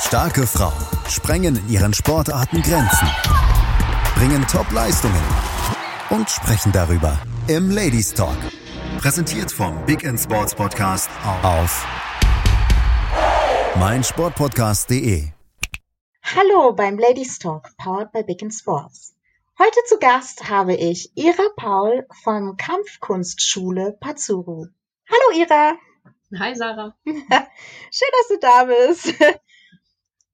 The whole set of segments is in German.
Starke Frauen sprengen in ihren Sportarten Grenzen, bringen Top-Leistungen und sprechen darüber im Ladies Talk. Präsentiert vom Big End Sports Podcast auf meinsportpodcast.de. Hallo beim Ladies Talk, powered by Big End Sports. Heute zu Gast habe ich Ira Paul von Kampfkunstschule Pazuru. Hallo Ira. Hi Sarah. Schön, dass du da bist.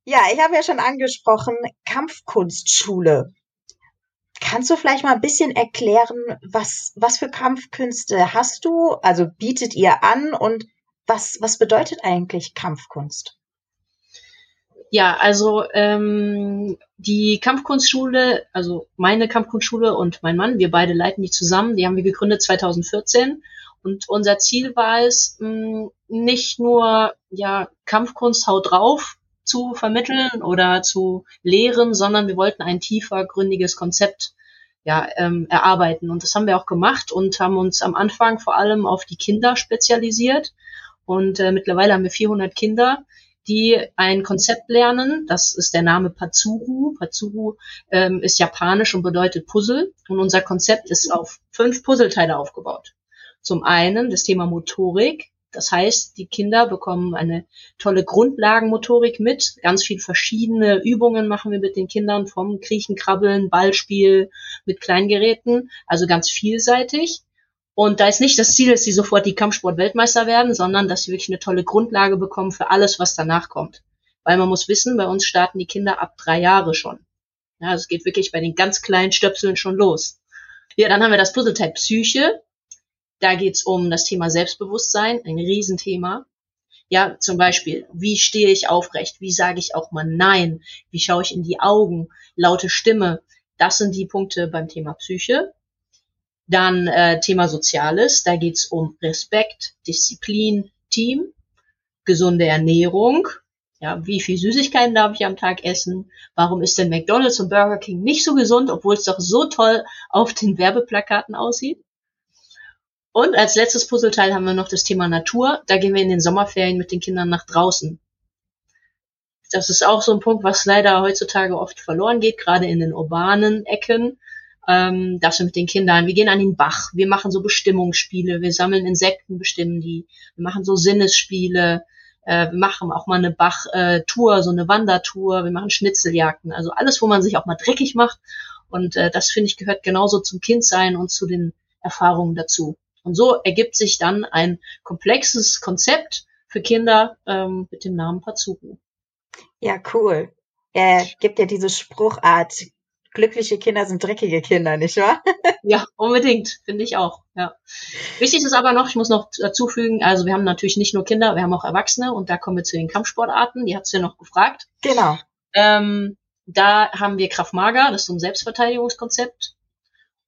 Ja, ich habe ja schon angesprochen, Kampfkunstschule. Kannst du vielleicht mal ein bisschen erklären, was, was für Kampfkünste hast du? Also bietet ihr an und was, was bedeutet eigentlich Kampfkunst? Ja, also ähm, die Kampfkunstschule, also meine Kampfkunstschule und mein Mann, wir beide leiten die zusammen, die haben wir gegründet 2014 und unser Ziel war es, mh, nicht nur ja Kampfkunst haut drauf, zu vermitteln oder zu lehren, sondern wir wollten ein tiefer, gründiges Konzept ja, ähm, erarbeiten. Und das haben wir auch gemacht und haben uns am Anfang vor allem auf die Kinder spezialisiert. Und äh, mittlerweile haben wir 400 Kinder, die ein Konzept lernen. Das ist der Name Pazuru. Pazuru ähm, ist japanisch und bedeutet Puzzle. Und unser Konzept ist auf fünf Puzzleteile aufgebaut. Zum einen das Thema Motorik, das heißt, die Kinder bekommen eine tolle Grundlagenmotorik mit. Ganz viel verschiedene Übungen machen wir mit den Kindern vom Kriechen, Krabbeln, Ballspiel mit Kleingeräten. Also ganz vielseitig. Und da ist nicht das Ziel, dass sie sofort die Kampfsport-Weltmeister werden, sondern dass sie wirklich eine tolle Grundlage bekommen für alles, was danach kommt. Weil man muss wissen, bei uns starten die Kinder ab drei Jahre schon. Ja, es geht wirklich bei den ganz kleinen Stöpseln schon los. Ja, dann haben wir das Puzzleteil Psyche. Da geht's um das Thema Selbstbewusstsein, ein Riesenthema. Ja, zum Beispiel, wie stehe ich aufrecht? Wie sage ich auch mal Nein? Wie schaue ich in die Augen? Laute Stimme. Das sind die Punkte beim Thema Psyche. Dann äh, Thema Soziales. Da geht's um Respekt, Disziplin, Team, gesunde Ernährung. Ja, wie viel Süßigkeiten darf ich am Tag essen? Warum ist denn McDonald's und Burger King nicht so gesund, obwohl es doch so toll auf den Werbeplakaten aussieht? Und als letztes Puzzleteil haben wir noch das Thema Natur. Da gehen wir in den Sommerferien mit den Kindern nach draußen. Das ist auch so ein Punkt, was leider heutzutage oft verloren geht, gerade in den urbanen Ecken. Ähm, wir mit den Kindern, wir gehen an den Bach, wir machen so Bestimmungsspiele, wir sammeln Insekten, bestimmen die, wir machen so Sinnesspiele, äh, wir machen auch mal eine Bachtour, so eine Wandertour, wir machen Schnitzeljagden, also alles, wo man sich auch mal dreckig macht. Und äh, das finde ich gehört genauso zum Kindsein und zu den Erfahrungen dazu. Und so ergibt sich dann ein komplexes Konzept für Kinder ähm, mit dem Namen Pazuru. Ja, cool. Er gibt ja diese Spruchart, glückliche Kinder sind dreckige Kinder, nicht wahr? ja, unbedingt, finde ich auch. Ja. Wichtig ist aber noch, ich muss noch dazu fügen, also wir haben natürlich nicht nur Kinder, wir haben auch Erwachsene und da kommen wir zu den Kampfsportarten, die hat ja noch gefragt. Genau. Ähm, da haben wir Krav Maga, das ist so ein Selbstverteidigungskonzept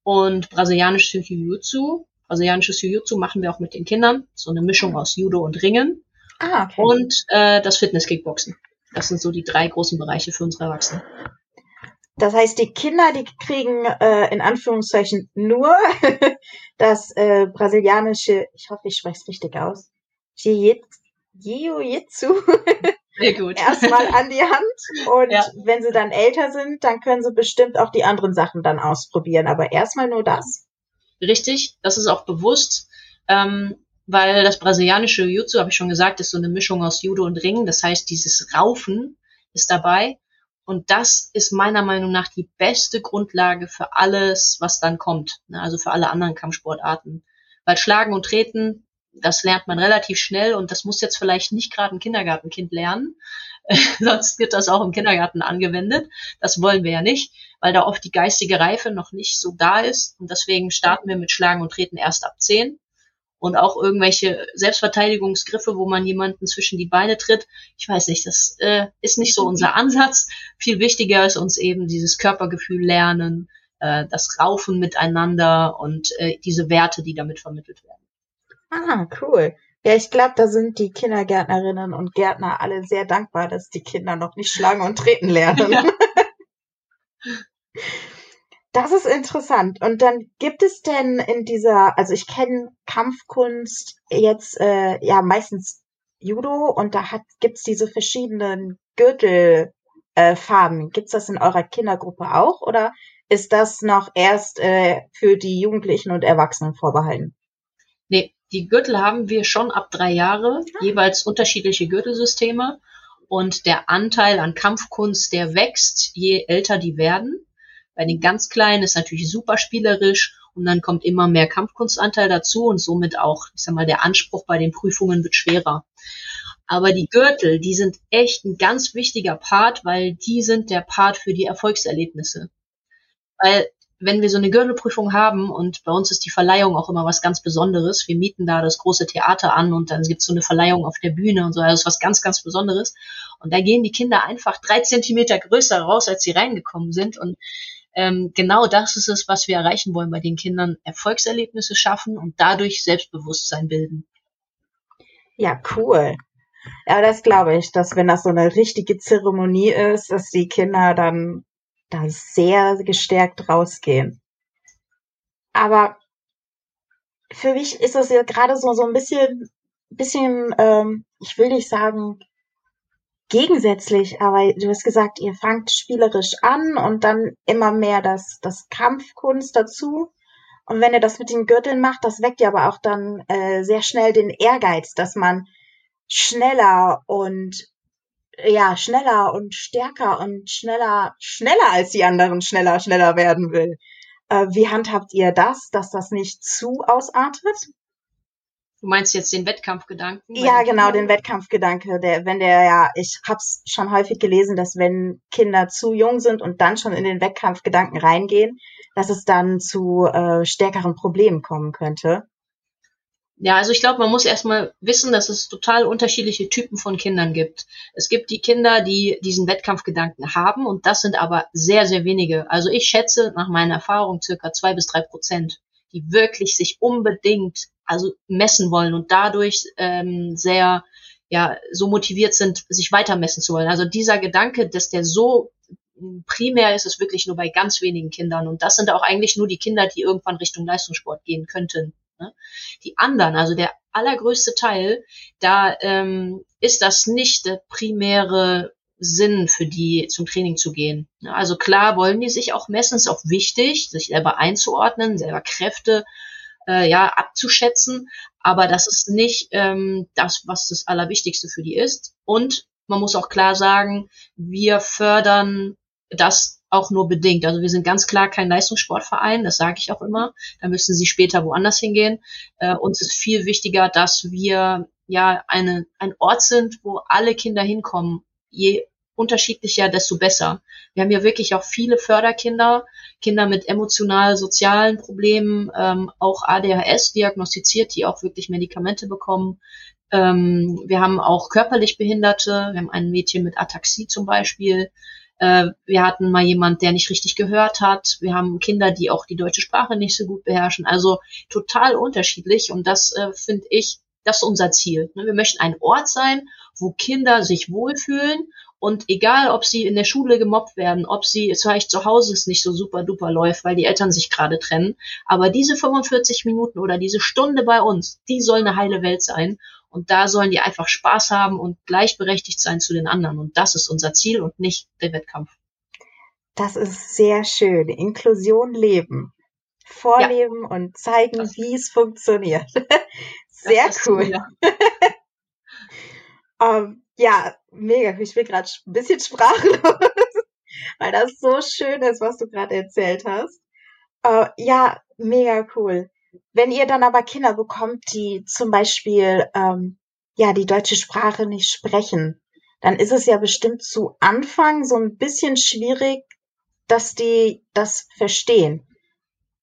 und brasilianische Jiu-Jitsu, brasilianisches Jiu-Jitsu machen wir auch mit den Kindern. So eine Mischung aus Judo und Ringen. Ah, okay. Und äh, das Fitness-Kickboxen. Das sind so die drei großen Bereiche für unsere Erwachsenen. Das heißt, die Kinder, die kriegen äh, in Anführungszeichen nur das äh, brasilianische, ich hoffe, ich spreche es richtig aus, Jiu-Jitsu Sehr gut. erstmal an die Hand. Und Ja. wenn sie dann älter sind, dann können sie bestimmt auch die anderen Sachen dann ausprobieren. Aber erstmal nur das. Richtig, das ist auch bewusst, ähm, weil das brasilianische Jiu-Jitsu, habe ich schon gesagt, ist so eine Mischung aus Judo und Ringen. Das heißt, dieses Raufen ist dabei. Und das ist meiner Meinung nach die beste Grundlage für alles, was dann kommt. Ne? Also für alle anderen Kampfsportarten. Weil Schlagen und Treten, das lernt man relativ schnell und das muss jetzt vielleicht nicht gerade ein Kindergartenkind lernen. Sonst wird das auch im Kindergarten angewendet. Das wollen wir ja nicht, weil da oft die geistige Reife noch nicht so da ist. Und deswegen starten wir mit Schlagen und Treten erst ab 10. Und auch irgendwelche Selbstverteidigungsgriffe, wo man jemanden zwischen die Beine tritt. Ich weiß nicht, das äh, ist nicht so unser Ansatz. Viel wichtiger ist uns eben dieses Körpergefühl lernen, äh, das Raufen miteinander und äh, diese Werte, die damit vermittelt werden. Ah, cool. Ja, ich glaube, da sind die Kindergärtnerinnen und Gärtner alle sehr dankbar, dass die Kinder noch nicht schlagen und treten lernen. Ja. Das ist interessant. Und dann gibt es denn in dieser, also ich kenne Kampfkunst jetzt äh, ja meistens Judo und da hat, gibt's diese verschiedenen Gürtelfarben. Äh, Farben. gibt's das in eurer Kindergruppe auch oder ist das noch erst äh, für die Jugendlichen und Erwachsenen vorbehalten? Die Gürtel haben wir schon ab drei Jahre, ja. jeweils unterschiedliche Gürtelsysteme. Und der Anteil an Kampfkunst, der wächst, je älter die werden. Bei den ganz Kleinen ist natürlich super spielerisch und dann kommt immer mehr Kampfkunstanteil dazu und somit auch, ich sag mal, der Anspruch bei den Prüfungen wird schwerer. Aber die Gürtel, die sind echt ein ganz wichtiger Part, weil die sind der Part für die Erfolgserlebnisse. Weil wenn wir so eine Gürtelprüfung haben und bei uns ist die Verleihung auch immer was ganz Besonderes, wir mieten da das große Theater an und dann gibt's so eine Verleihung auf der Bühne und so, also ist was ganz, ganz Besonderes. Und da gehen die Kinder einfach drei Zentimeter größer raus, als sie reingekommen sind. Und ähm, genau das ist es, was wir erreichen wollen bei den Kindern, Erfolgserlebnisse schaffen und dadurch Selbstbewusstsein bilden. Ja, cool. Ja, das glaube ich, dass wenn das so eine richtige Zeremonie ist, dass die Kinder dann da sehr gestärkt rausgehen. Aber für mich ist das ja gerade so, so ein bisschen, bisschen, ähm, ich will nicht sagen gegensätzlich, aber du hast gesagt, ihr fangt spielerisch an und dann immer mehr das, das Kampfkunst dazu. Und wenn ihr das mit den Gürteln macht, das weckt ja aber auch dann äh, sehr schnell den Ehrgeiz, dass man schneller und ja, schneller und stärker und schneller, schneller als die anderen schneller, schneller werden will. Äh, wie handhabt ihr das, dass das nicht zu ausartet? Du meinst jetzt den Wettkampfgedanken? Ja, genau, den Wettkampfgedanke, der, wenn der ja, ich hab's schon häufig gelesen, dass wenn Kinder zu jung sind und dann schon in den Wettkampfgedanken reingehen, dass es dann zu äh, stärkeren Problemen kommen könnte. Ja, also ich glaube, man muss erstmal wissen, dass es total unterschiedliche Typen von Kindern gibt. Es gibt die Kinder, die diesen Wettkampfgedanken haben und das sind aber sehr, sehr wenige. Also ich schätze nach meiner Erfahrung circa zwei bis drei Prozent, die wirklich sich unbedingt also messen wollen und dadurch ähm, sehr ja so motiviert sind, sich weiter messen zu wollen. Also dieser Gedanke, dass der so primär ist es wirklich nur bei ganz wenigen Kindern und das sind auch eigentlich nur die Kinder, die irgendwann Richtung Leistungssport gehen könnten. Ne? Die anderen, also der allergrößte Teil, da ähm, ist das nicht der primäre Sinn für die zum Training zu gehen. Ne? Also klar wollen die sich auch messen, ist auch wichtig, sich selber einzuordnen, selber Kräfte äh, ja abzuschätzen, aber das ist nicht ähm, das, was das Allerwichtigste für die ist. Und man muss auch klar sagen, wir fördern das auch nur bedingt. Also wir sind ganz klar kein Leistungssportverein, das sage ich auch immer. Da müssen sie später woanders hingehen. Äh, uns ist viel wichtiger, dass wir ja eine, ein Ort sind, wo alle Kinder hinkommen. Je unterschiedlicher, desto besser. Wir haben ja wirklich auch viele Förderkinder, Kinder mit emotional-sozialen Problemen, ähm, auch ADHS diagnostiziert, die auch wirklich Medikamente bekommen. Ähm, wir haben auch körperlich Behinderte, wir haben ein Mädchen mit Ataxie zum Beispiel. Äh, wir hatten mal jemand, der nicht richtig gehört hat. Wir haben Kinder, die auch die deutsche Sprache nicht so gut beherrschen. Also total unterschiedlich. Und das äh, finde ich, das ist unser Ziel. Ne? Wir möchten ein Ort sein, wo Kinder sich wohlfühlen und egal, ob sie in der Schule gemobbt werden, ob sie vielleicht zu Hause es nicht so super duper läuft, weil die Eltern sich gerade trennen, aber diese 45 Minuten oder diese Stunde bei uns, die soll eine heile Welt sein. Und da sollen die einfach Spaß haben und gleichberechtigt sein zu den anderen. Und das ist unser Ziel und nicht der Wettkampf. Das ist sehr schön. Inklusion leben. Vorleben ja. und zeigen, wie es funktioniert. sehr cool. Um, ähm, ja, mega. Ich bin gerade ein bisschen sprachlos, weil das so schön ist, was du gerade erzählt hast. Uh, ja, mega cool. Wenn ihr dann aber Kinder bekommt, die zum Beispiel ähm, ja die deutsche Sprache nicht sprechen, dann ist es ja bestimmt zu Anfang so ein bisschen schwierig, dass die das verstehen.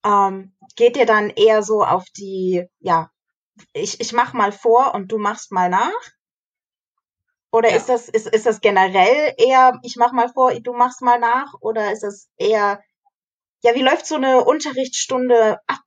Ähm, geht ihr dann eher so auf die, ja, ich, ich mach mal vor und du machst mal nach? Oder ja. ist das, ist, ist das generell eher, ich mach mal vor, du machst mal nach? Oder ist das eher, ja, wie läuft so eine Unterrichtsstunde ab?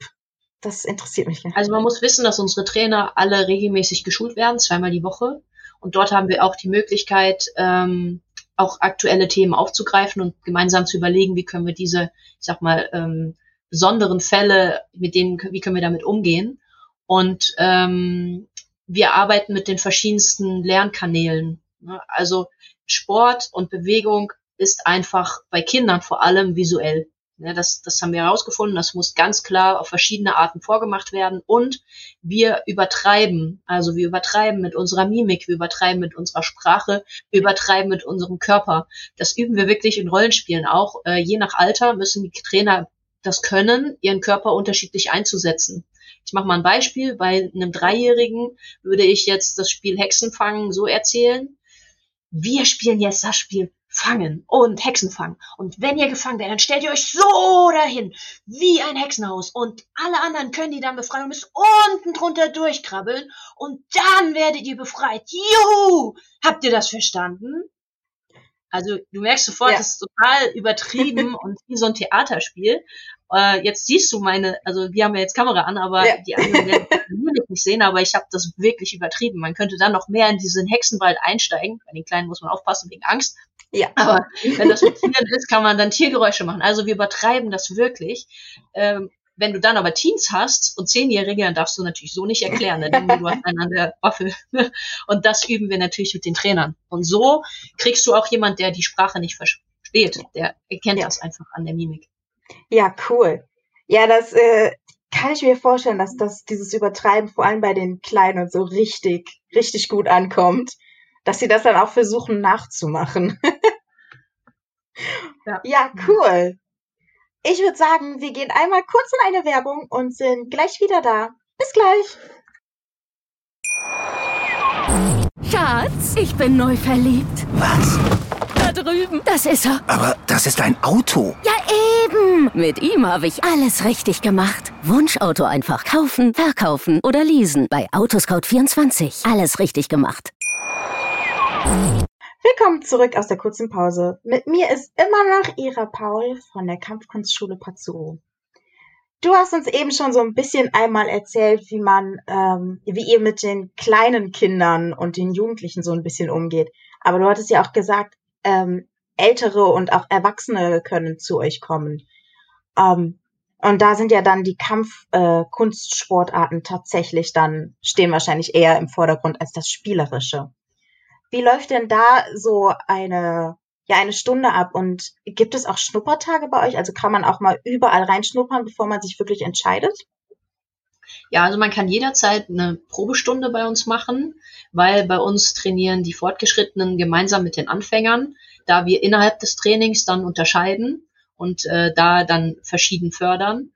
Das interessiert mich. Also man muss wissen, dass unsere Trainer alle regelmäßig geschult werden, zweimal die Woche. Und dort haben wir auch die Möglichkeit, ähm, auch aktuelle Themen aufzugreifen und gemeinsam zu überlegen, wie können wir diese, ich sag mal, ähm, besonderen Fälle, mit denen, wie können wir damit umgehen. Und ähm, wir arbeiten mit den verschiedensten Lernkanälen. Ne? Also Sport und Bewegung ist einfach bei Kindern vor allem visuell. Ja, das, das haben wir herausgefunden. Das muss ganz klar auf verschiedene Arten vorgemacht werden. Und wir übertreiben. Also wir übertreiben mit unserer Mimik, wir übertreiben mit unserer Sprache, wir übertreiben mit unserem Körper. Das üben wir wirklich in Rollenspielen auch. Äh, je nach Alter müssen die Trainer das können, ihren Körper unterschiedlich einzusetzen. Ich mache mal ein Beispiel. Bei einem Dreijährigen würde ich jetzt das Spiel Hexenfangen so erzählen. Wir spielen jetzt das Spiel fangen und Hexen fangen. Und wenn ihr gefangen werdet, dann stellt ihr euch so dahin, wie ein Hexenhaus. Und alle anderen können die dann befreien und müssen unten drunter durchkrabbeln. Und dann werdet ihr befreit. Juhu! Habt ihr das verstanden? Also du merkst sofort, ja. das ist total übertrieben und wie so ein Theaterspiel. Äh, jetzt siehst du meine, also wir haben ja jetzt Kamera an, aber ja. die anderen werden nicht sehen, aber ich habe das wirklich übertrieben. Man könnte dann noch mehr in diesen Hexenwald einsteigen. Bei den Kleinen muss man aufpassen wegen Angst. Ja. Aber wenn das mit Tieren ist, kann man dann Tiergeräusche machen. Also wir übertreiben das wirklich. Ähm, wenn du dann aber Teens hast und Zehnjährige, dann darfst du natürlich so nicht erklären, denn du hast einen an der Waffe. Und das üben wir natürlich mit den Trainern. Und so kriegst du auch jemand, der die Sprache nicht versteht. Der erkennt ja. das einfach an der Mimik. Ja, cool. Ja, das äh, kann ich mir vorstellen, dass das dieses Übertreiben vor allem bei den Kleinen so richtig, richtig gut ankommt dass sie das dann auch versuchen nachzumachen. ja. ja, cool. Ich würde sagen, wir gehen einmal kurz in eine Werbung und sind gleich wieder da. Bis gleich. Schatz, ich bin neu verliebt. Was? Da drüben. Das ist er. Aber das ist ein Auto. Ja, eben. Mit ihm habe ich alles richtig gemacht. Wunschauto einfach kaufen, verkaufen oder leasen. Bei Autoscout24. Alles richtig gemacht. Willkommen zurück aus der kurzen Pause. Mit mir ist immer noch Ira Paul von der Kampfkunstschule Pazzuro. Du hast uns eben schon so ein bisschen einmal erzählt, wie man, ähm, wie ihr mit den kleinen Kindern und den Jugendlichen so ein bisschen umgeht. Aber du hattest ja auch gesagt, ähm, Ältere und auch Erwachsene können zu euch kommen. Ähm, und da sind ja dann die Kampfkunstsportarten äh, tatsächlich dann, stehen wahrscheinlich eher im Vordergrund als das Spielerische. Wie läuft denn da so eine, ja, eine Stunde ab? Und gibt es auch Schnuppertage bei euch? Also kann man auch mal überall reinschnuppern, bevor man sich wirklich entscheidet? Ja, also man kann jederzeit eine Probestunde bei uns machen, weil bei uns trainieren die Fortgeschrittenen gemeinsam mit den Anfängern, da wir innerhalb des Trainings dann unterscheiden und äh, da dann verschieden fördern.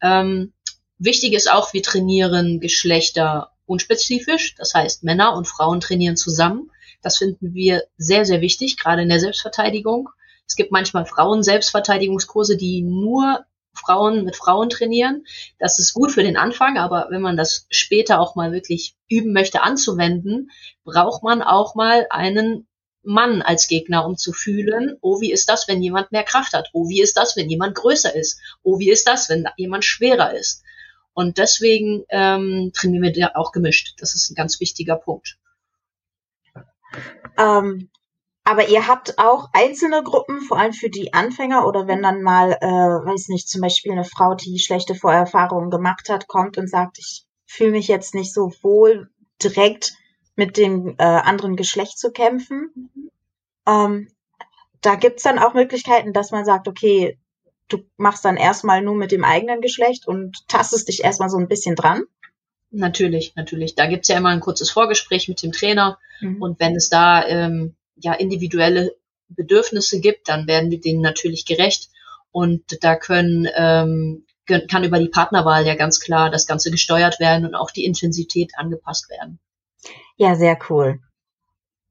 Ähm, wichtig ist auch, wir trainieren Geschlechter unspezifisch, das heißt Männer und Frauen trainieren zusammen. Das finden wir sehr, sehr wichtig, gerade in der Selbstverteidigung. Es gibt manchmal Frauen-Selbstverteidigungskurse, die nur Frauen mit Frauen trainieren. Das ist gut für den Anfang, aber wenn man das später auch mal wirklich üben möchte anzuwenden, braucht man auch mal einen Mann als Gegner, um zu fühlen, oh, wie ist das, wenn jemand mehr Kraft hat? Oh, wie ist das, wenn jemand größer ist? Oh, wie ist das, wenn jemand schwerer ist? Und deswegen ähm, trainieren wir da auch gemischt. Das ist ein ganz wichtiger Punkt. Ähm, aber ihr habt auch einzelne Gruppen, vor allem für die Anfänger oder wenn dann mal, äh, weiß nicht, zum Beispiel eine Frau, die schlechte Vorerfahrungen gemacht hat, kommt und sagt, ich fühle mich jetzt nicht so wohl, direkt mit dem äh, anderen Geschlecht zu kämpfen. Ähm, da gibt's dann auch Möglichkeiten, dass man sagt, okay, du machst dann erstmal nur mit dem eigenen Geschlecht und tastest dich erstmal so ein bisschen dran. Natürlich, natürlich. Da gibt's ja immer ein kurzes Vorgespräch mit dem Trainer mhm. und wenn es da ähm, ja individuelle Bedürfnisse gibt, dann werden wir denen natürlich gerecht und da können ähm, kann über die Partnerwahl ja ganz klar das Ganze gesteuert werden und auch die Intensität angepasst werden. Ja, sehr cool.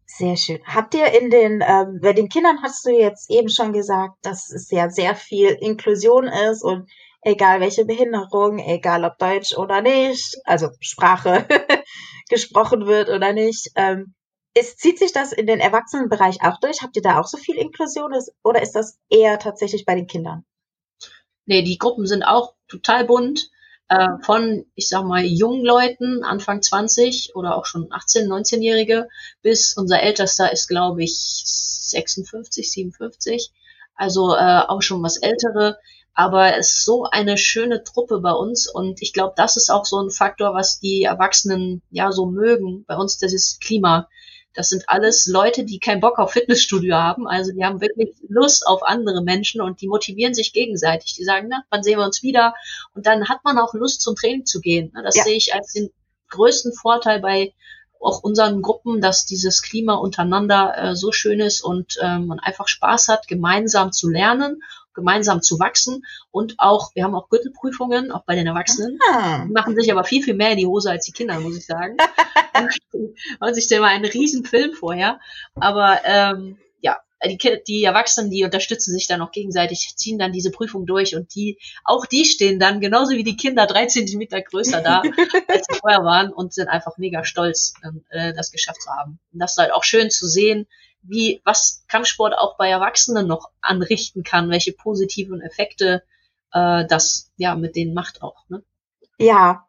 Sehr schön. Habt ihr in den, ähm, bei den Kindern hast du jetzt eben schon gesagt, dass es ja sehr viel Inklusion ist und egal welche Behinderung, egal ob Deutsch oder nicht, also Sprache gesprochen wird oder nicht. Ähm, ist, zieht sich das in den Erwachsenenbereich auch durch? Habt ihr da auch so viel Inklusion oder ist das eher tatsächlich bei den Kindern? Nee, die Gruppen sind auch total bunt. Äh, von, ich sag mal, jungen Leuten, Anfang 20 oder auch schon 18, 19-Jährige, bis unser Ältester ist, glaube ich, 56, 57. Also äh, auch schon was Ältere Aber es ist so eine schöne Truppe bei uns und ich glaube, das ist auch so ein Faktor, was die Erwachsenen ja so mögen. Bei uns das ist Klima. Das sind alles Leute, die keinen Bock auf Fitnessstudio haben. Also die haben wirklich Lust auf andere Menschen und die motivieren sich gegenseitig. Die sagen, na, wann sehen wir uns wieder? Und dann hat man auch Lust zum Training zu gehen. Das ja. sehe ich als den größten Vorteil bei auch unseren Gruppen, dass dieses Klima untereinander äh, so schön ist und äh, man einfach Spaß hat, gemeinsam zu lernen, gemeinsam zu wachsen und auch, wir haben auch Gürtelprüfungen, auch bei den Erwachsenen. Ah. Die machen sich aber viel, viel mehr in die Hose als die Kinder, muss ich sagen. Man sich selber einen riesen Film vorher. Aber ähm, die, die Erwachsenen, die unterstützen sich dann auch gegenseitig, ziehen dann diese Prüfung durch und die, auch die stehen dann genauso wie die Kinder drei Zentimeter größer da, als sie vorher waren und sind einfach mega stolz, ähm, äh, das geschafft zu haben. Und das ist halt auch schön zu sehen, wie, was Kampfsport auch bei Erwachsenen noch anrichten kann, welche positiven Effekte äh, das ja mit denen macht auch. Ne? Ja,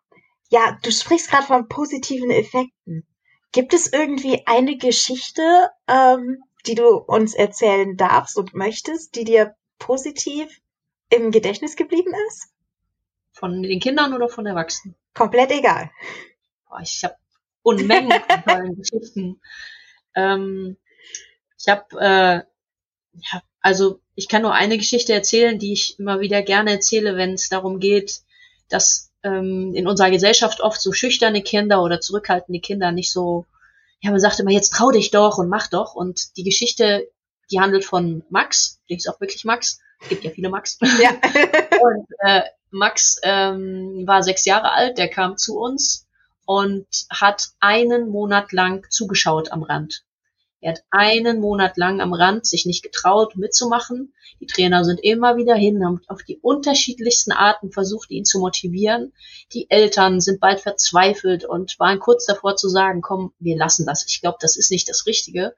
ja, du sprichst gerade von positiven Effekten. Gibt es irgendwie eine Geschichte, ähm, die du uns erzählen darfst und möchtest, die dir positiv im Gedächtnis geblieben ist? Von den Kindern oder von Erwachsenen? Komplett egal. Boah, ich habe Unmengen von tollen Geschichten. Ähm, ich habe, äh, ja, also ich kann nur eine Geschichte erzählen, die ich immer wieder gerne erzähle, wenn es darum geht, dass ähm, in unserer Gesellschaft oft so schüchterne Kinder oder zurückhaltende Kinder nicht so ja, man sagt immer, jetzt trau dich doch und mach doch. Und die Geschichte, die handelt von Max, die ist auch wirklich Max. Es gibt ja viele Max. Ja. und äh, Max ähm, war sechs Jahre alt, der kam zu uns und hat einen Monat lang zugeschaut am Rand. Er hat einen Monat lang am Rand sich nicht getraut, mitzumachen. Die Trainer sind immer wieder hin, haben auf die unterschiedlichsten Arten versucht, ihn zu motivieren. Die Eltern sind bald verzweifelt und waren kurz davor zu sagen, komm, wir lassen das. Ich glaube, das ist nicht das Richtige.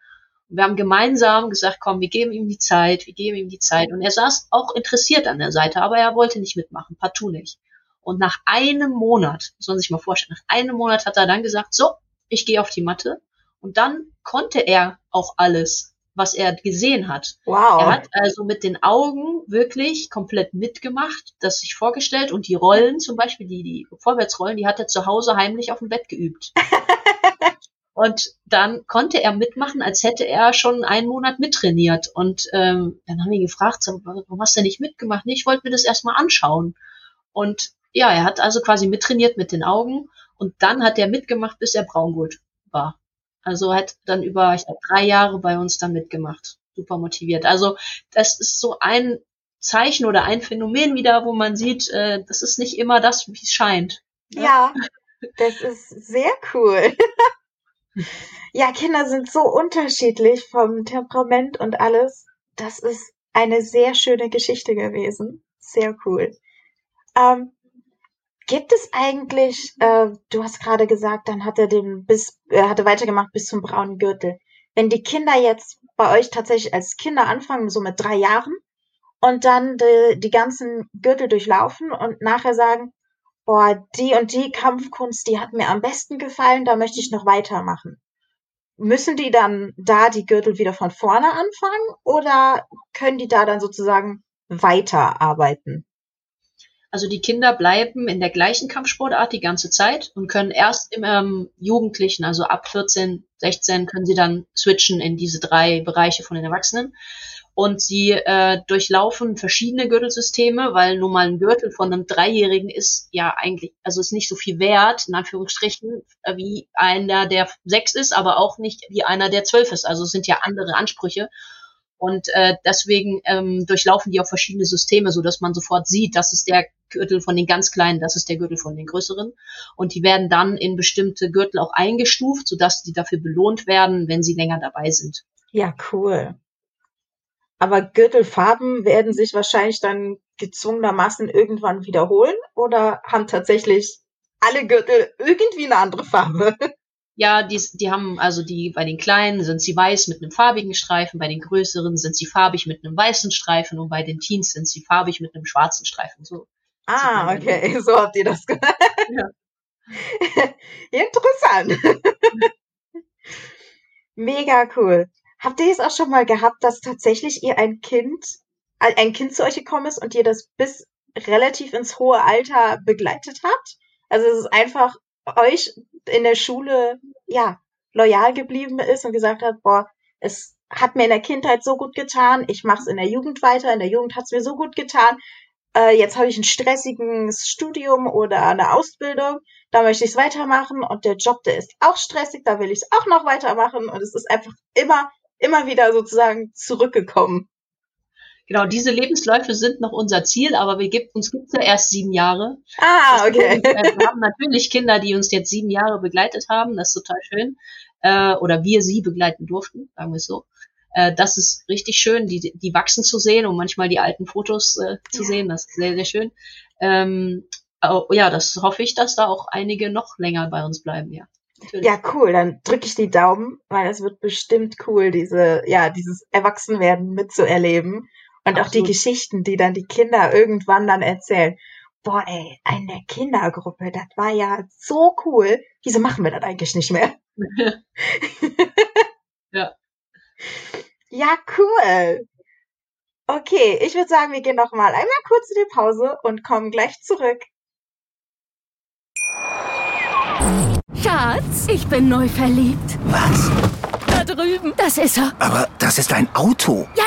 Und wir haben gemeinsam gesagt, komm, wir geben ihm die Zeit, wir geben ihm die Zeit. Und er saß auch interessiert an der Seite, aber er wollte nicht mitmachen, partout nicht. Und nach einem Monat, muss man sich mal vorstellen, nach einem Monat hat er dann gesagt, so, ich gehe auf die Matte und dann konnte er auch alles, was er gesehen hat. Wow. Er hat also mit den Augen wirklich komplett mitgemacht, das sich vorgestellt und die Rollen, zum Beispiel die, die Vorwärtsrollen, die hat er zu Hause heimlich auf dem Bett geübt. und dann konnte er mitmachen, als hätte er schon einen Monat mittrainiert. Und ähm, dann haben wir ihn gefragt, warum hast du nicht mitgemacht? Nee, ich wollte mir das erstmal anschauen. Und ja, er hat also quasi mittrainiert mit den Augen und dann hat er mitgemacht, bis er Braungurt war. Also hat dann über, ich glaube, drei Jahre bei uns dann mitgemacht. Super motiviert. Also das ist so ein Zeichen oder ein Phänomen wieder, wo man sieht, äh, das ist nicht immer das, wie es scheint. Ne? Ja, das ist sehr cool. ja, Kinder sind so unterschiedlich vom Temperament und alles. Das ist eine sehr schöne Geschichte gewesen. Sehr cool. Ähm, Gibt es eigentlich, äh, du hast gerade gesagt, dann hat er den bis, er hatte weitergemacht bis zum braunen Gürtel. Wenn die Kinder jetzt bei euch tatsächlich als Kinder anfangen, so mit drei Jahren, und dann die, die ganzen Gürtel durchlaufen und nachher sagen, boah, die und die Kampfkunst, die hat mir am besten gefallen, da möchte ich noch weitermachen. Müssen die dann da die Gürtel wieder von vorne anfangen oder können die da dann sozusagen weiterarbeiten? Also die Kinder bleiben in der gleichen Kampfsportart die ganze Zeit und können erst im ähm, Jugendlichen, also ab 14, 16, können sie dann switchen in diese drei Bereiche von den Erwachsenen. Und sie äh, durchlaufen verschiedene Gürtelsysteme, weil nun mal ein Gürtel von einem Dreijährigen ist ja eigentlich, also ist nicht so viel wert, in Anführungsstrichen, äh, wie einer, der sechs ist, aber auch nicht wie einer, der zwölf ist. Also es sind ja andere Ansprüche. Und äh, deswegen ähm, durchlaufen die auch verschiedene Systeme, so dass man sofort sieht, das ist der Gürtel von den ganz kleinen, das ist der Gürtel von den größeren. Und die werden dann in bestimmte Gürtel auch eingestuft, sodass die dafür belohnt werden, wenn sie länger dabei sind. Ja, cool. Aber Gürtelfarben werden sich wahrscheinlich dann gezwungenermaßen irgendwann wiederholen oder haben tatsächlich alle Gürtel irgendwie eine andere Farbe? Ja, die, die haben also die bei den kleinen sind sie weiß mit einem farbigen Streifen, bei den größeren sind sie farbig mit einem weißen Streifen und bei den Teens sind sie farbig mit einem schwarzen Streifen. So. Ah, okay, so habt ihr das gemacht. Ja. Interessant. Mega cool. Habt ihr es auch schon mal gehabt, dass tatsächlich ihr ein Kind ein Kind zu euch gekommen ist und ihr das bis relativ ins hohe Alter begleitet habt? Also es ist einfach euch in der Schule, ja, loyal geblieben ist und gesagt hat, boah, es hat mir in der Kindheit so gut getan, ich mache es in der Jugend weiter, in der Jugend hat es mir so gut getan, äh, jetzt habe ich ein stressiges Studium oder eine Ausbildung, da möchte ich es weitermachen und der Job, der ist auch stressig, da will ich es auch noch weitermachen und es ist einfach immer, immer wieder sozusagen zurückgekommen. Genau, diese Lebensläufe sind noch unser Ziel, aber wir gibt, uns gibt es ja erst sieben Jahre. Ah, okay. Äh, wir haben natürlich Kinder, die uns jetzt sieben Jahre begleitet haben, das ist total schön. Äh, oder wir sie begleiten durften, sagen wir es so. Äh, das ist richtig schön, die, die wachsen zu sehen und manchmal die alten Fotos äh, zu ja. sehen, das ist sehr, sehr schön. Ähm, oh, ja, das hoffe ich, dass da auch einige noch länger bei uns bleiben, ja. Natürlich. Ja, cool. Dann drücke ich die Daumen, weil es wird bestimmt cool, diese, ja, dieses Erwachsenwerden mitzuerleben. Und Absolut. auch die Geschichten, die dann die Kinder irgendwann dann erzählen. Boah, ey, eine Kindergruppe, das war ja so cool. Wieso machen wir das eigentlich nicht mehr? ja. Ja, cool. Okay, ich würde sagen, wir gehen noch mal einmal kurz in die Pause und kommen gleich zurück. Schatz, ich bin neu verliebt. Was? Da drüben. Das ist er. Aber das ist ein Auto. Ja,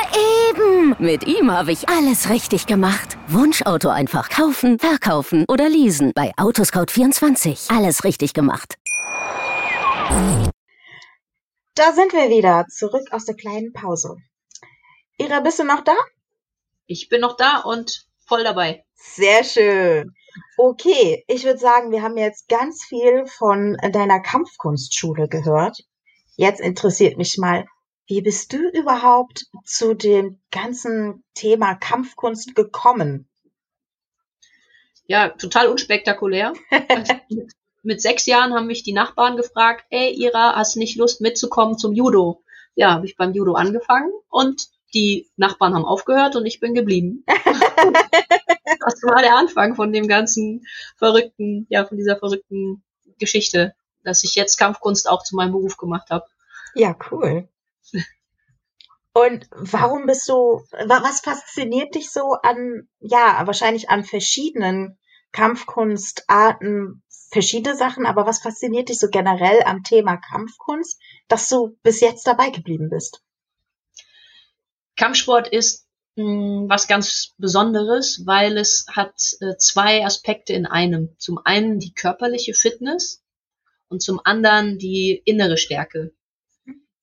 eben. Mit ihm habe ich alles richtig gemacht. Wunschauto einfach kaufen, verkaufen oder leasen. Bei Autoscout24. Alles richtig gemacht. Da sind wir wieder, zurück aus der kleinen Pause. Ira, bist du noch da? Ich bin noch da und voll dabei. Sehr schön. Okay, ich würde sagen, wir haben jetzt ganz viel von deiner Kampfkunstschule gehört. Jetzt interessiert mich mal, wie bist du überhaupt zu dem ganzen Thema Kampfkunst gekommen? Ja, total unspektakulär. mit sechs Jahren haben mich die Nachbarn gefragt, ey Ira, hast du nicht Lust mitzukommen zum Judo? Ja, habe ich beim Judo angefangen und die Nachbarn haben aufgehört und ich bin geblieben. das war der Anfang von dem ganzen verrückten, ja, von dieser verrückten Geschichte, dass ich jetzt Kampfkunst auch zu meinem Beruf gemacht habe. Ja, cool. Und warum bist du, was fasziniert dich so an, ja, wahrscheinlich an verschiedenen Kampfkunstarten, verschiedene Sachen, aber was fasziniert dich so generell am Thema Kampfkunst, dass du bis jetzt dabei geblieben bist? Kampfsport ist mh, hm, was ganz Besonderes, weil es hat äh, zwei Aspekte in einem. Zum einen die körperliche Fitness und zum anderen die innere Stärke.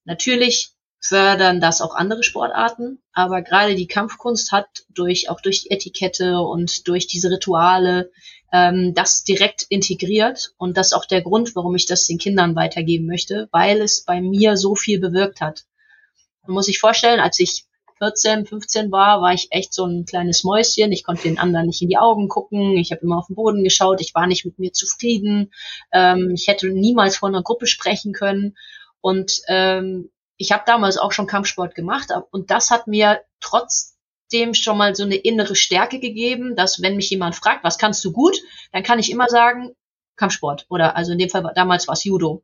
Natürlich fördern das auch andere Sportarten, aber gerade die Kampfkunst hat durch auch durch die Etikette und durch diese Rituale ähm, das direkt integriert und das ist auch der Grund, warum ich das den Kindern weitergeben möchte, weil es bei mir so viel bewirkt hat. Man muss sich vorstellen, als ich 14, 15 war, war ich echt so ein kleines Mäuschen. Ich konnte den anderen nicht in die Augen gucken. Ich habe immer auf den Boden geschaut. Ich war nicht mit mir zufrieden. Ähm, ich hätte niemals vor einer Gruppe sprechen können. Und ähm, ich habe damals auch schon Kampfsport gemacht. Und das hat mir trotz dem schon mal so eine innere Stärke gegeben, dass wenn mich jemand fragt, was kannst du gut, dann kann ich immer sagen, Kampfsport oder also in dem Fall damals war es Judo.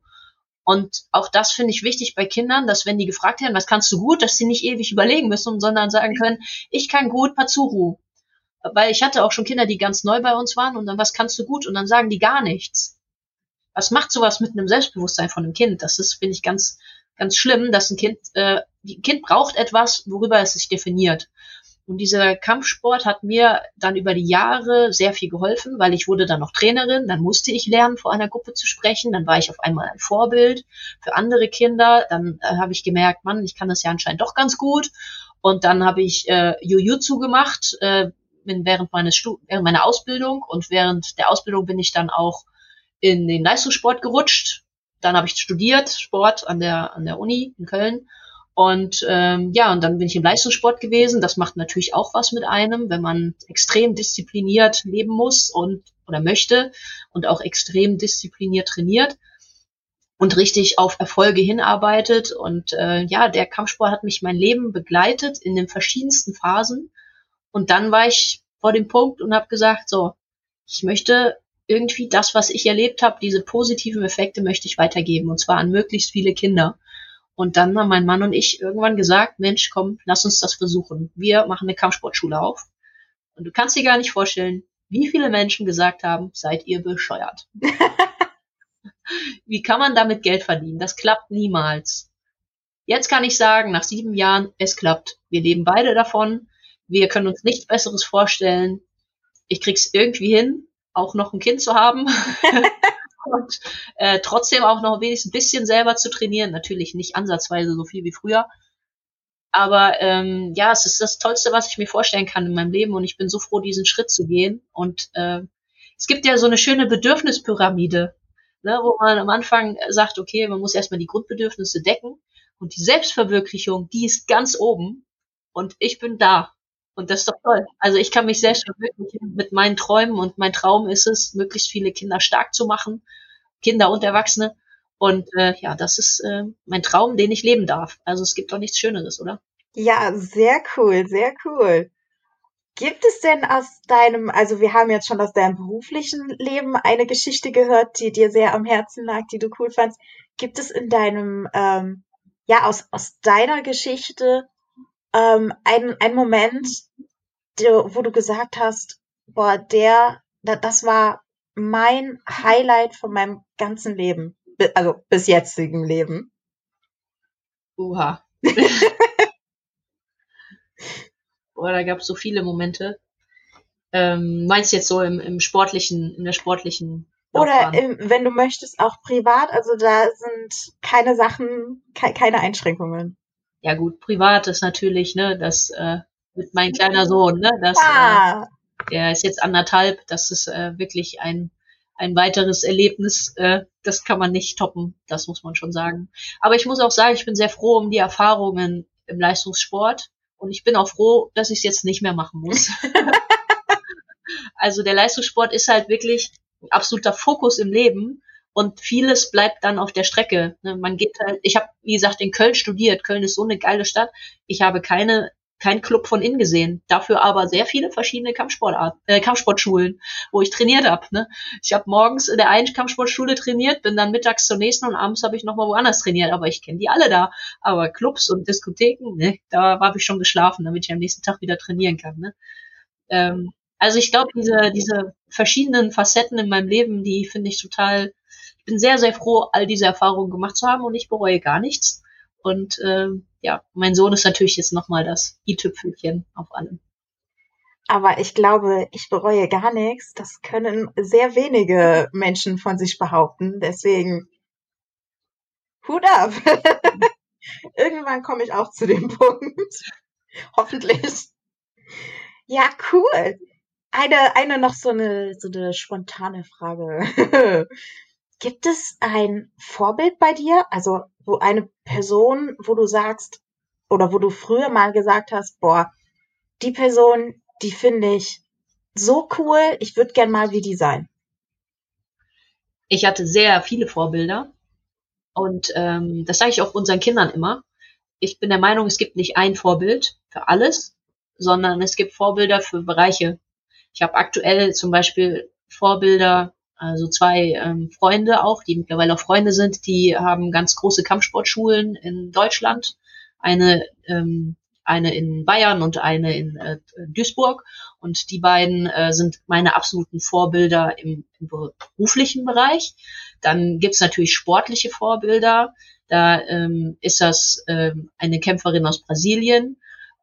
Und auch das finde ich wichtig bei Kindern, dass wenn die gefragt werden, was kannst du gut, dass sie nicht ewig überlegen müssen, sondern sagen können, ich kann gut Pazuru. Weil ich hatte auch schon Kinder, die ganz neu bei uns waren und dann, was kannst du gut? Und dann sagen die gar nichts. Was macht sowas mit einem Selbstbewusstsein von einem Kind? Das ist, finde ich, ganz, ganz schlimm, dass ein Kind, äh, ein Kind braucht etwas, worüber es sich definiert. Und dieser Kampfsport hat mir dann über die Jahre sehr viel geholfen, weil ich wurde dann noch Trainerin, dann musste ich lernen, vor einer Gruppe zu sprechen, dann war ich auf einmal ein Vorbild für andere Kinder, dann äh, habe ich gemerkt, Mann, ich kann das ja anscheinend doch ganz gut. Und dann habe ich äh, Jujutsu gemacht äh, während, meines während meiner Ausbildung und während der Ausbildung bin ich dann auch in den Leistungssport gerutscht. Dann habe ich studiert, Sport an der, an der Uni in Köln und ähm, ja, und dann bin ich im Leistungssport gewesen. Das macht natürlich auch was mit einem, wenn man extrem diszipliniert leben muss und oder möchte und auch extrem diszipliniert trainiert und richtig auf Erfolge hinarbeitet. Und äh, ja, der Kampfsport hat mich mein Leben begleitet in den verschiedensten Phasen. Und dann war ich vor dem Punkt und habe gesagt, so, ich möchte irgendwie das, was ich erlebt habe, diese positiven Effekte möchte ich weitergeben und zwar an möglichst viele Kinder. Und dann haben mein Mann und ich irgendwann gesagt, Mensch, komm, lass uns das versuchen. Wir machen eine Kampfsportschule auf. Und du kannst dir gar nicht vorstellen, wie viele Menschen gesagt haben, seid ihr bescheuert. wie kann man damit Geld verdienen? Das klappt niemals. Jetzt kann ich sagen, nach sieben Jahren, es klappt. Wir leben beide davon. Wir können uns nichts Besseres vorstellen. Ich krieg's irgendwie hin, auch noch ein Kind zu haben. und äh, trotzdem auch noch wenigstens ein bisschen selber zu trainieren. Natürlich nicht ansatzweise so viel wie früher. Aber ähm, ja, es ist das Tollste, was ich mir vorstellen kann in meinem Leben und ich bin so froh, diesen Schritt zu gehen. Und äh, es gibt ja so eine schöne Bedürfnispyramide, ne, wo man am Anfang sagt, okay, man muss erstmal die Grundbedürfnisse decken und die Selbstverwirklichung, die ist ganz oben und ich bin da. Und das ist doch toll. Also ich kann mich selbst verwirklichen mit meinen Träumen und mein Traum ist es, möglichst viele Kinder stark zu machen, Kinder und Erwachsene. Und äh, ja, das ist äh, mein Traum, den ich leben darf. Also es gibt doch nichts Schöneres, oder? Ja, sehr cool, sehr cool. Gibt es denn aus deinem, also wir haben jetzt schon aus deinem beruflichen Leben eine Geschichte gehört, die dir sehr am Herzen lag, die du cool fandst. Gibt es in deinem, ähm, ja, aus, aus deiner Geschichte ähm, ein, ein Moment, wo du gesagt hast, boah, der, das war mein Highlight von meinem ganzen Leben, also bis jetzigen Leben. Uha. Boah, da gab es so viele Momente. Ähm, meinst du jetzt so im, im sportlichen, in der sportlichen Oder im, wenn du möchtest, auch privat, also da sind keine Sachen, ke keine Einschränkungen ja gut, privat ist natürlich, ne, das äh, mit mein kleiner Sohn, ne, das, ah. äh, der ist jetzt anderthalb, das ist äh, wirklich ein ein weiteres Erlebnis, äh, das kann man nicht toppen, das muss man schon sagen. Aber ich muss auch sagen, ich bin sehr froh um die Erfahrungen im Leistungssport und ich bin auch froh, dass ich es jetzt nicht mehr machen muss. also der Leistungssport ist halt wirklich ein absoluter Fokus im Leben und vieles bleibt dann auf der Strecke. Ne? Man geht halt, ich habe, wie gesagt, in Köln studiert. Köln ist so eine geile Stadt. Ich habe keine kein Club von innen gesehen, dafür aber sehr viele verschiedene Kampfsportarten, äh, Kampfsportschulen, wo ich trainiert habe. Ne? Ich habe morgens in der einen Kampfsportschule trainiert, bin dann mittags zur nächsten und abends habe ich nochmal woanders trainiert, aber ich kenne die alle da. Aber Clubs und Diskotheken, ne, da habe ich schon geschlafen, damit ich am nächsten Tag wieder trainieren kann. Ne? Ähm, also ich glaube, diese, diese verschiedenen Facetten in meinem Leben, die finde ich total bin sehr, sehr froh, all diese Erfahrungen gemacht zu haben und ich bereue gar nichts. Und äh, ja, mein Sohn ist natürlich jetzt nochmal das i-Tüpfelchen auf allem. Aber ich glaube, ich bereue gar nichts. Das können sehr wenige Menschen von sich behaupten. Deswegen Hut ab. Irgendwann komme ich auch zu dem Punkt. Hoffentlich. Ja, cool. Eine, eine noch so eine, so eine spontane Frage. Gibt es ein Vorbild bei dir? Also, wo eine Person, wo du sagst, oder wo du früher mal gesagt hast, boah, die Person, die finde ich so cool, ich würde gern mal wie die sein. Ich hatte sehr viele Vorbilder und ähm, das sage ich auch unseren Kindern immer. Ich bin der Meinung, es gibt nicht ein Vorbild für alles, sondern es gibt Vorbilder für Bereiche. Ich habe aktuell zum Beispiel Vorbilder also zwei ähm, Freunde auch, die mittlerweile auch Freunde sind, die haben ganz große Kampfsportschulen in Deutschland. Eine, ähm, eine in Bayern und eine in äh, Duisburg. Und die beiden äh, sind meine absoluten Vorbilder im, im beruflichen Bereich. Dann gibt's natürlich sportliche Vorbilder. Da ähm, ist das ähm, eine Kämpferin aus Brasilien.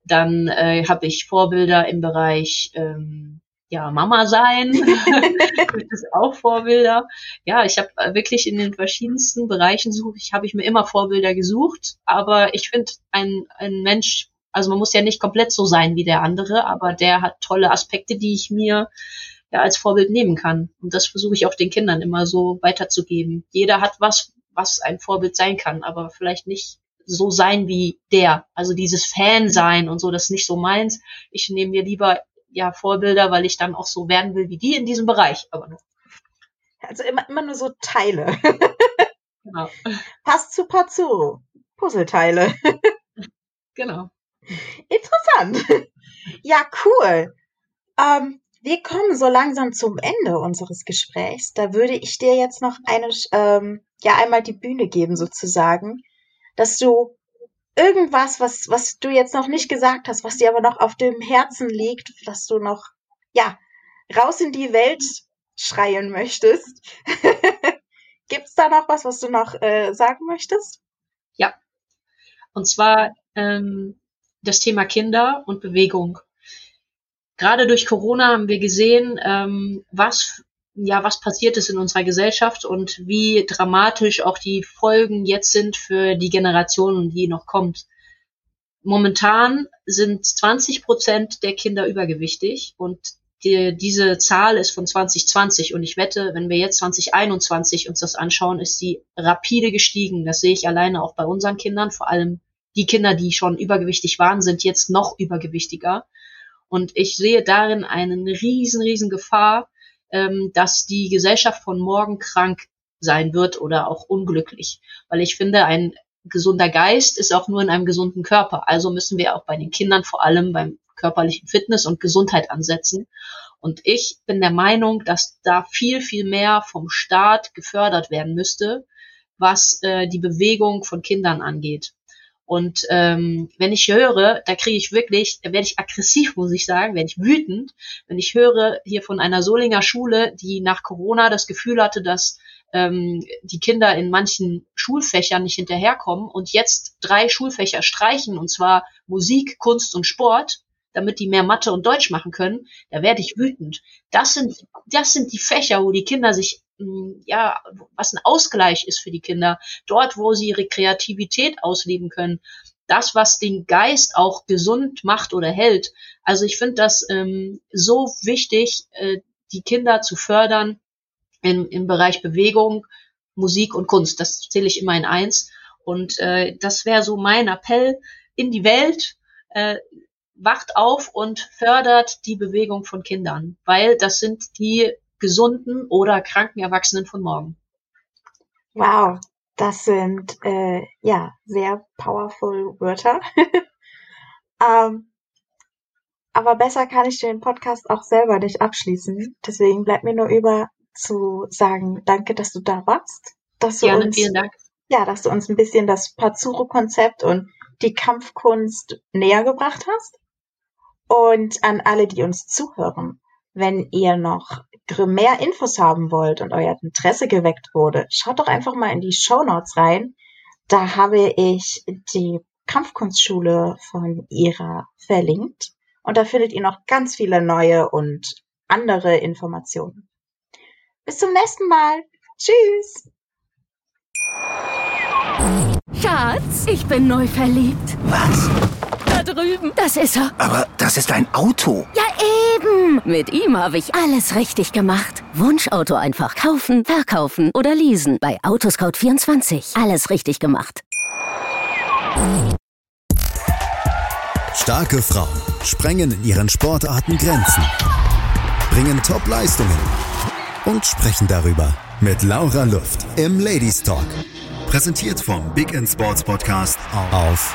Dann äh, habe ich Vorbilder im Bereich ähm, ja, Mama sein. das ist auch Vorbilder. Ja, ich habe äh, wirklich in den verschiedensten Bereichen suche ich, habe ich mir immer Vorbilder gesucht. Aber ich finde, ein, ein Mensch, also man muss ja nicht komplett so sein wie der andere, aber der hat tolle Aspekte, die ich mir ja als Vorbild nehmen kann. Und das versuche ich auch den Kindern immer so weiterzugeben. Jeder hat was, was ein Vorbild sein kann, aber vielleicht nicht so sein wie der. Also dieses Fan sein und so, das ist nicht so meins. Ich nehme mir lieber ja Vorbilder, weil ich dann auch so werden will wie die in diesem Bereich. Aber nur. Also immer, immer nur so Teile. genau. Passt zu Pazuro. Puzzleteile. genau. Interessant. Ja, cool. Ähm, wir kommen so langsam zum Ende unseres Gesprächs. Da würde ich dir jetzt noch eine, ähm, ja, einmal die Bühne geben sozusagen. dass du irgendwas, was, was du jetzt noch nicht gesagt hast, was dir aber noch auf dem Herzen liegt, dass du noch, ja, raus in die Welt schreien möchtest. Gibt's da noch was, was du noch äh, sagen möchtest? Ja. Und zwar ähm, das Thema Kinder und Bewegung. Gerade durch Corona haben wir gesehen, ähm, was ja, was passiert ist in unserer Gesellschaft und wie dramatisch auch die Folgen jetzt sind für die Generation, die noch kommt. Momentan sind 20 Prozent der Kinder übergewichtig und die, diese Zahl ist von 2020 und ich wette, wenn wir jetzt 2021 uns das anschauen, ist sie rapide gestiegen. Das sehe ich alleine auch bei unseren Kindern. Vor allem die Kinder, die schon übergewichtig waren, sind jetzt noch übergewichtiger. Und ich sehe darin eine riesen, riesen Gefahr, ähm, dass die Gesellschaft von morgen krank sein wird oder auch unglücklich. Weil ich finde, ein gesunder Geist ist auch nur in einem gesunden Körper. Also müssen wir auch bei den Kindern vor allem beim körperlichen Fitness und Gesundheit ansetzen. Und ich bin der Meinung, dass da viel, viel mehr vom Staat gefördert werden müsste, was äh, die Bewegung von Kindern angeht. Und ähm, wenn ich höre, da kriege ich wirklich, da werde ich aggressiv, muss ich sagen, werde ich wütend, wenn ich höre hier von einer Solinger Schule, die nach Corona das Gefühl hatte, dass ähm, die Kinder in manchen Schulfächern nicht hinterherkommen und jetzt drei Schulfächer streichen, und zwar Musik, Kunst und Sport, damit die mehr Mathe und Deutsch machen können, da werde ich wütend. Das sind, das sind die Fächer, wo die Kinder sich, ja, was ein Ausgleich ist für die Kinder. Dort, wo sie ihre Kreativität ausleben können. Das, was den Geist auch gesund macht oder hält. Also ich finde das ähm, so wichtig, äh, die Kinder zu fördern im, im Bereich Bewegung, Musik und Kunst. Das zähle ich immer in eins. Und äh, das wäre so mein Appell in die Welt. Äh, wacht auf und fördert die Bewegung von Kindern, weil das sind die gesunden oder kranken Erwachsenen von morgen. Wow, das sind äh, ja sehr powerful Wörter. ähm, aber besser kann ich den Podcast auch selber nicht abschließen. Deswegen bleibt mir nur über zu sagen, danke, dass du da warst. Dass du Gerne, uns, vielen Dank. Ja, dass du uns ein bisschen das Pazuro-Konzept und die Kampfkunst näher gebracht hast. Und an alle, die uns zuhören, wenn ihr noch mehr Infos haben wollt und euer Interesse geweckt wurde, schaut doch einfach mal in die Show Notes rein. Da habe ich die Kampfkunstschule von Ira verlinkt. Und da findet ihr noch ganz viele neue und andere Informationen. Bis zum nächsten Mal. Tschüss. Schatz, ich bin neu verliebt. Was? Drüben. Das ist er. Aber das ist ein Auto. Ja, eben. Mit ihm habe ich alles richtig gemacht. Wunschauto einfach kaufen, verkaufen oder leasen. Bei Autoscout24. Alles richtig gemacht. Starke Frauen sprengen in ihren Sportarten Grenzen, bringen Top-Leistungen und sprechen darüber mit Laura Luft im Ladies Talk. Präsentiert vom Big in Sports Podcast auf